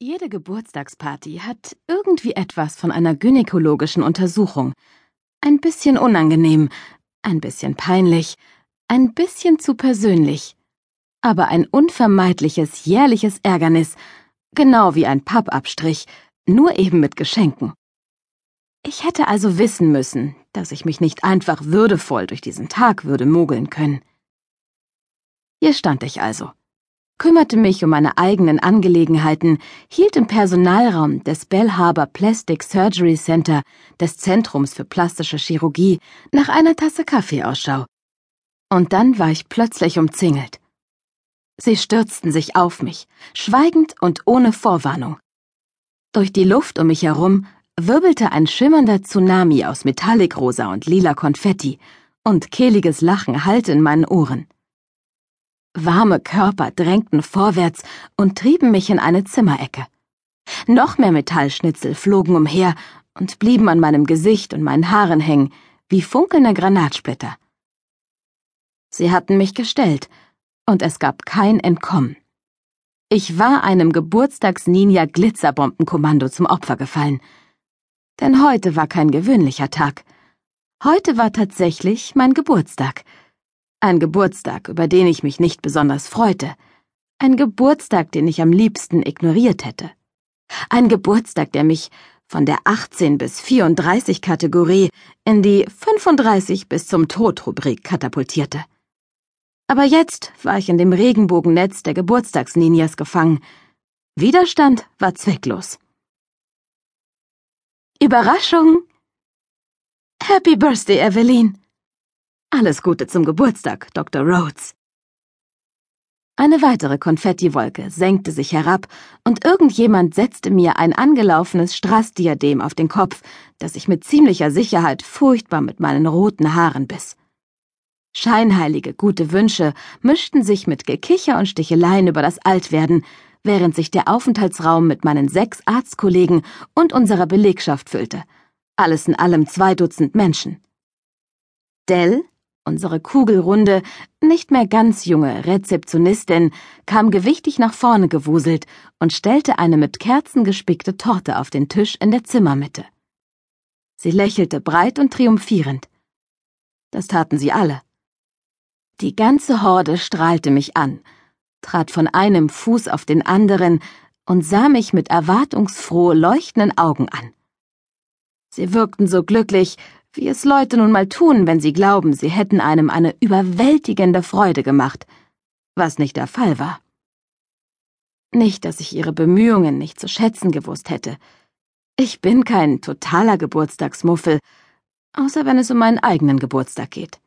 Jede Geburtstagsparty hat irgendwie etwas von einer gynäkologischen Untersuchung. Ein bisschen unangenehm, ein bisschen peinlich, ein bisschen zu persönlich. Aber ein unvermeidliches jährliches Ärgernis, genau wie ein Pappabstrich, nur eben mit Geschenken. Ich hätte also wissen müssen, dass ich mich nicht einfach würdevoll durch diesen Tag würde mogeln können. Hier stand ich also kümmerte mich um meine eigenen Angelegenheiten, hielt im Personalraum des Bell Harbor Plastic Surgery Center des Zentrums für plastische Chirurgie nach einer Tasse Kaffee Ausschau. Und dann war ich plötzlich umzingelt. Sie stürzten sich auf mich, schweigend und ohne Vorwarnung. Durch die Luft um mich herum wirbelte ein schimmernder Tsunami aus Metallikrosa und lila Konfetti, und kehliges Lachen hallte in meinen Ohren. Warme Körper drängten vorwärts und trieben mich in eine Zimmerecke. Noch mehr Metallschnitzel flogen umher und blieben an meinem Gesicht und meinen Haaren hängen, wie funkelnde Granatsplitter. Sie hatten mich gestellt, und es gab kein Entkommen. Ich war einem Geburtstags-Ninja-Glitzerbombenkommando zum Opfer gefallen. Denn heute war kein gewöhnlicher Tag. Heute war tatsächlich mein Geburtstag. Ein Geburtstag, über den ich mich nicht besonders freute. Ein Geburtstag, den ich am liebsten ignoriert hätte. Ein Geburtstag, der mich von der 18 bis 34 Kategorie in die 35 bis zum Tod Rubrik katapultierte. Aber jetzt war ich in dem Regenbogennetz der Geburtstagsninjas gefangen. Widerstand war zwecklos. Überraschung! Happy Birthday, Evelyn! Alles Gute zum Geburtstag, Dr. Rhodes. Eine weitere Konfettiwolke senkte sich herab, und irgendjemand setzte mir ein angelaufenes Strassdiadem auf den Kopf, das ich mit ziemlicher Sicherheit furchtbar mit meinen roten Haaren biss. Scheinheilige gute Wünsche mischten sich mit Gekicher und Sticheleien über das Altwerden, während sich der Aufenthaltsraum mit meinen sechs Arztkollegen und unserer Belegschaft füllte. Alles in allem zwei Dutzend Menschen. Dell, Unsere kugelrunde, nicht mehr ganz junge Rezeptionistin kam gewichtig nach vorne gewuselt und stellte eine mit Kerzen gespickte Torte auf den Tisch in der Zimmermitte. Sie lächelte breit und triumphierend. Das taten sie alle. Die ganze Horde strahlte mich an, trat von einem Fuß auf den anderen und sah mich mit erwartungsfroh leuchtenden Augen an. Sie wirkten so glücklich, wie es Leute nun mal tun, wenn sie glauben, sie hätten einem eine überwältigende Freude gemacht, was nicht der Fall war. Nicht, dass ich ihre Bemühungen nicht zu schätzen gewusst hätte. Ich bin kein totaler Geburtstagsmuffel, außer wenn es um meinen eigenen Geburtstag geht.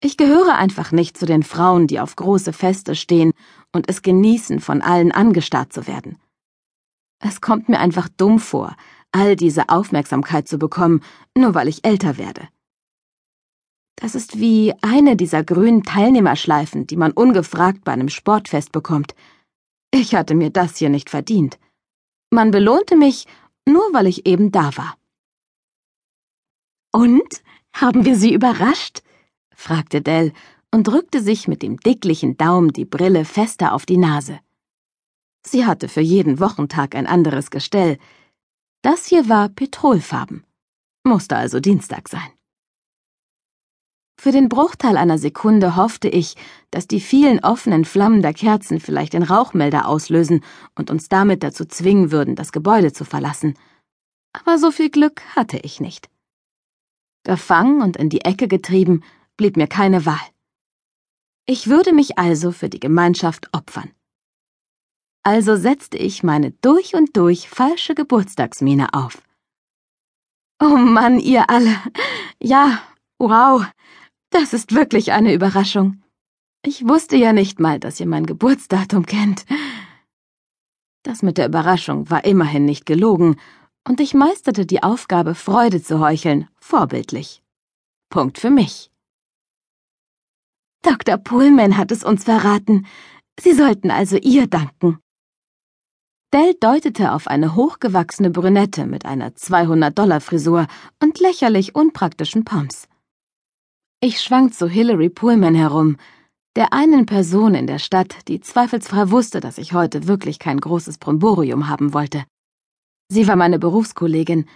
Ich gehöre einfach nicht zu den Frauen, die auf große Feste stehen und es genießen, von allen angestarrt zu werden. Es kommt mir einfach dumm vor, all diese Aufmerksamkeit zu bekommen, nur weil ich älter werde. Das ist wie eine dieser grünen Teilnehmerschleifen, die man ungefragt bei einem Sportfest bekommt. Ich hatte mir das hier nicht verdient. Man belohnte mich, nur weil ich eben da war. Und? Haben wir Sie überrascht? fragte Dell und drückte sich mit dem dicklichen Daumen die Brille fester auf die Nase. Sie hatte für jeden Wochentag ein anderes Gestell, das hier war petrolfarben, musste also Dienstag sein. Für den Bruchteil einer Sekunde hoffte ich, dass die vielen offenen Flammen der Kerzen vielleicht den Rauchmelder auslösen und uns damit dazu zwingen würden, das Gebäude zu verlassen. Aber so viel Glück hatte ich nicht. Gefangen und in die Ecke getrieben, blieb mir keine Wahl. Ich würde mich also für die Gemeinschaft opfern also setzte ich meine durch und durch falsche Geburtstagsmiene auf. Oh Mann, ihr alle. Ja, wow. Das ist wirklich eine Überraschung. Ich wusste ja nicht mal, dass ihr mein Geburtsdatum kennt. Das mit der Überraschung war immerhin nicht gelogen, und ich meisterte die Aufgabe, Freude zu heucheln, vorbildlich. Punkt für mich. Dr. Pullman hat es uns verraten. Sie sollten also ihr danken. Dell deutete auf eine hochgewachsene Brünette mit einer 200-Dollar-Frisur und lächerlich unpraktischen Pumps. Ich schwank zu Hillary Pullman herum. der einen Person in der Stadt, die zweifelsfrei wusste, dass ich heute wirklich kein großes Bromborium haben wollte. Sie war meine Berufskollegin,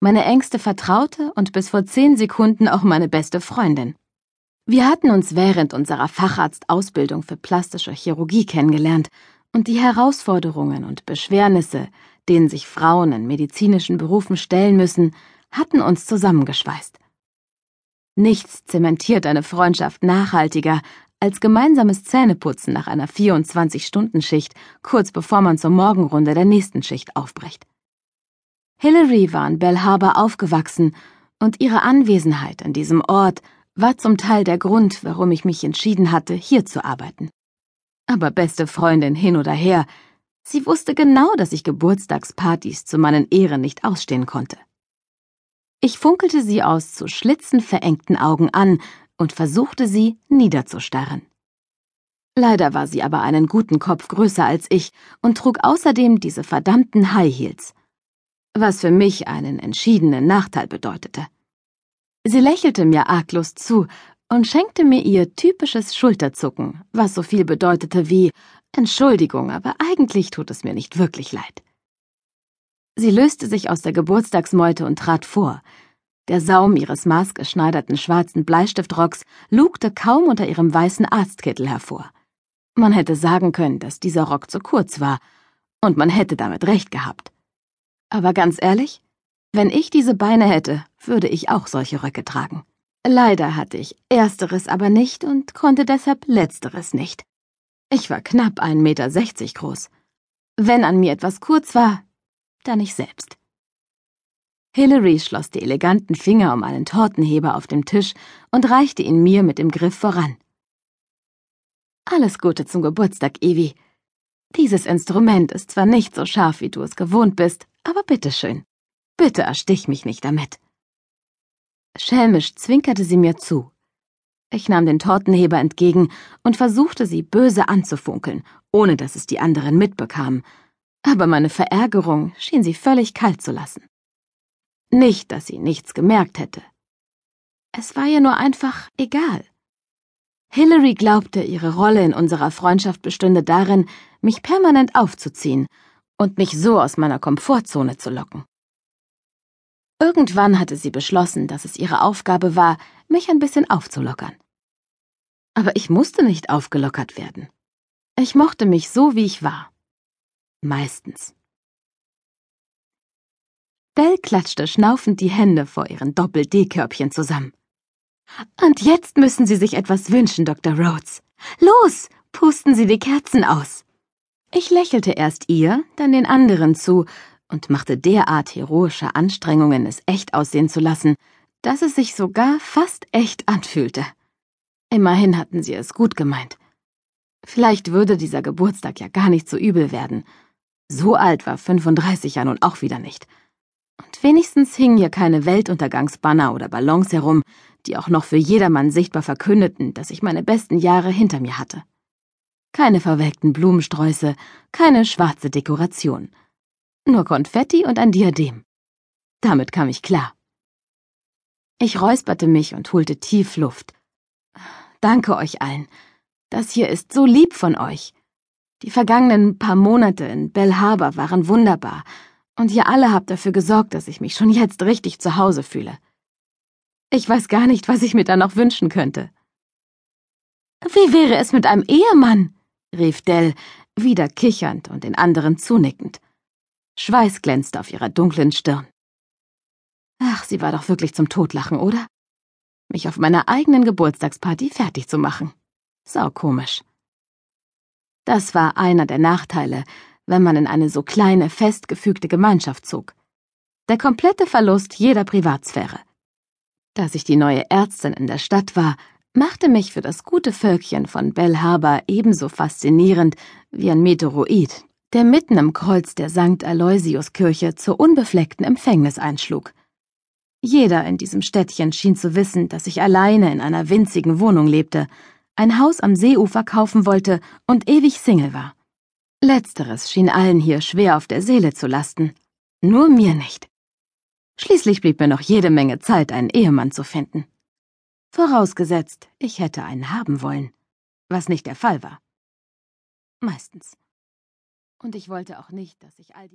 meine engste Vertraute und bis vor zehn Sekunden auch meine beste Freundin. Wir hatten uns während unserer Facharztausbildung für plastische Chirurgie kennengelernt und die Herausforderungen und Beschwernisse, denen sich Frauen in medizinischen Berufen stellen müssen, hatten uns zusammengeschweißt. Nichts zementiert eine Freundschaft nachhaltiger als gemeinsames Zähneputzen nach einer 24-Stunden-Schicht, kurz bevor man zur Morgenrunde der nächsten Schicht aufbricht. Hillary war in Bell Harbor aufgewachsen und ihre Anwesenheit an diesem Ort war zum Teil der Grund, warum ich mich entschieden hatte, hier zu arbeiten. Aber beste Freundin hin oder her, sie wusste genau, dass ich Geburtstagspartys zu meinen Ehren nicht ausstehen konnte. Ich funkelte sie aus zu schlitzenverengten Augen an und versuchte sie niederzustarren. Leider war sie aber einen guten Kopf größer als ich und trug außerdem diese verdammten High Heels, was für mich einen entschiedenen Nachteil bedeutete. Sie lächelte mir arglos zu und schenkte mir ihr typisches Schulterzucken, was so viel bedeutete wie Entschuldigung, aber eigentlich tut es mir nicht wirklich leid. Sie löste sich aus der Geburtstagsmeute und trat vor. Der Saum ihres maßgeschneiderten schwarzen Bleistiftrocks lugte kaum unter ihrem weißen Arztkittel hervor. Man hätte sagen können, dass dieser Rock zu kurz war, und man hätte damit recht gehabt. Aber ganz ehrlich, wenn ich diese Beine hätte, würde ich auch solche Röcke tragen. Leider hatte ich ersteres aber nicht und konnte deshalb letzteres nicht. Ich war knapp 1,60 Meter groß. Wenn an mir etwas kurz war, dann ich selbst. Hillary schloss die eleganten Finger um einen Tortenheber auf dem Tisch und reichte ihn mir mit dem Griff voran. Alles Gute zum Geburtstag, Evie. Dieses Instrument ist zwar nicht so scharf, wie du es gewohnt bist, aber bitteschön. Bitte erstich mich nicht damit. Schelmisch zwinkerte sie mir zu. Ich nahm den Tortenheber entgegen und versuchte sie böse anzufunkeln, ohne dass es die anderen mitbekamen, aber meine Verärgerung schien sie völlig kalt zu lassen. Nicht, dass sie nichts gemerkt hätte. Es war ihr nur einfach egal. Hillary glaubte, ihre Rolle in unserer Freundschaft bestünde darin, mich permanent aufzuziehen und mich so aus meiner Komfortzone zu locken. Irgendwann hatte sie beschlossen, dass es ihre Aufgabe war, mich ein bisschen aufzulockern. Aber ich musste nicht aufgelockert werden. Ich mochte mich so, wie ich war. Meistens. Bell klatschte schnaufend die Hände vor ihren Doppel-D-Körbchen zusammen. Und jetzt müssen Sie sich etwas wünschen, Dr. Rhodes. Los, pusten Sie die Kerzen aus. Ich lächelte erst ihr, dann den anderen zu und machte derart heroische Anstrengungen, es echt aussehen zu lassen, dass es sich sogar fast echt anfühlte. Immerhin hatten sie es gut gemeint. Vielleicht würde dieser Geburtstag ja gar nicht so übel werden. So alt war 35 ja nun auch wieder nicht. Und wenigstens hingen hier keine Weltuntergangsbanner oder Ballons herum, die auch noch für jedermann sichtbar verkündeten, dass ich meine besten Jahre hinter mir hatte. Keine verwelkten Blumensträuße, keine schwarze Dekoration nur Konfetti und ein Diadem. Damit kam ich klar. Ich räusperte mich und holte tief Luft. Danke euch allen. Das hier ist so lieb von euch. Die vergangenen paar Monate in Bell Harbor waren wunderbar, und ihr alle habt dafür gesorgt, dass ich mich schon jetzt richtig zu Hause fühle. Ich weiß gar nicht, was ich mir da noch wünschen könnte. Wie wäre es mit einem Ehemann? rief Dell, wieder kichernd und den anderen zunickend. Schweiß glänzte auf ihrer dunklen Stirn. Ach, sie war doch wirklich zum Totlachen, oder? Mich auf meiner eigenen Geburtstagsparty fertig zu machen. Sau komisch. Das war einer der Nachteile, wenn man in eine so kleine, festgefügte Gemeinschaft zog. Der komplette Verlust jeder Privatsphäre. Dass ich die neue Ärztin in der Stadt war, machte mich für das gute Völkchen von Bell Harbor ebenso faszinierend wie ein Meteoroid, der mitten im Kreuz der St. Aloysius-Kirche zur unbefleckten Empfängnis einschlug. Jeder in diesem Städtchen schien zu wissen, dass ich alleine in einer winzigen Wohnung lebte, ein Haus am Seeufer kaufen wollte und ewig Single war. Letzteres schien allen hier schwer auf der Seele zu lasten, nur mir nicht. Schließlich blieb mir noch jede Menge Zeit, einen Ehemann zu finden. Vorausgesetzt, ich hätte einen haben wollen. Was nicht der Fall war. Meistens. Und ich wollte auch nicht, dass sich all die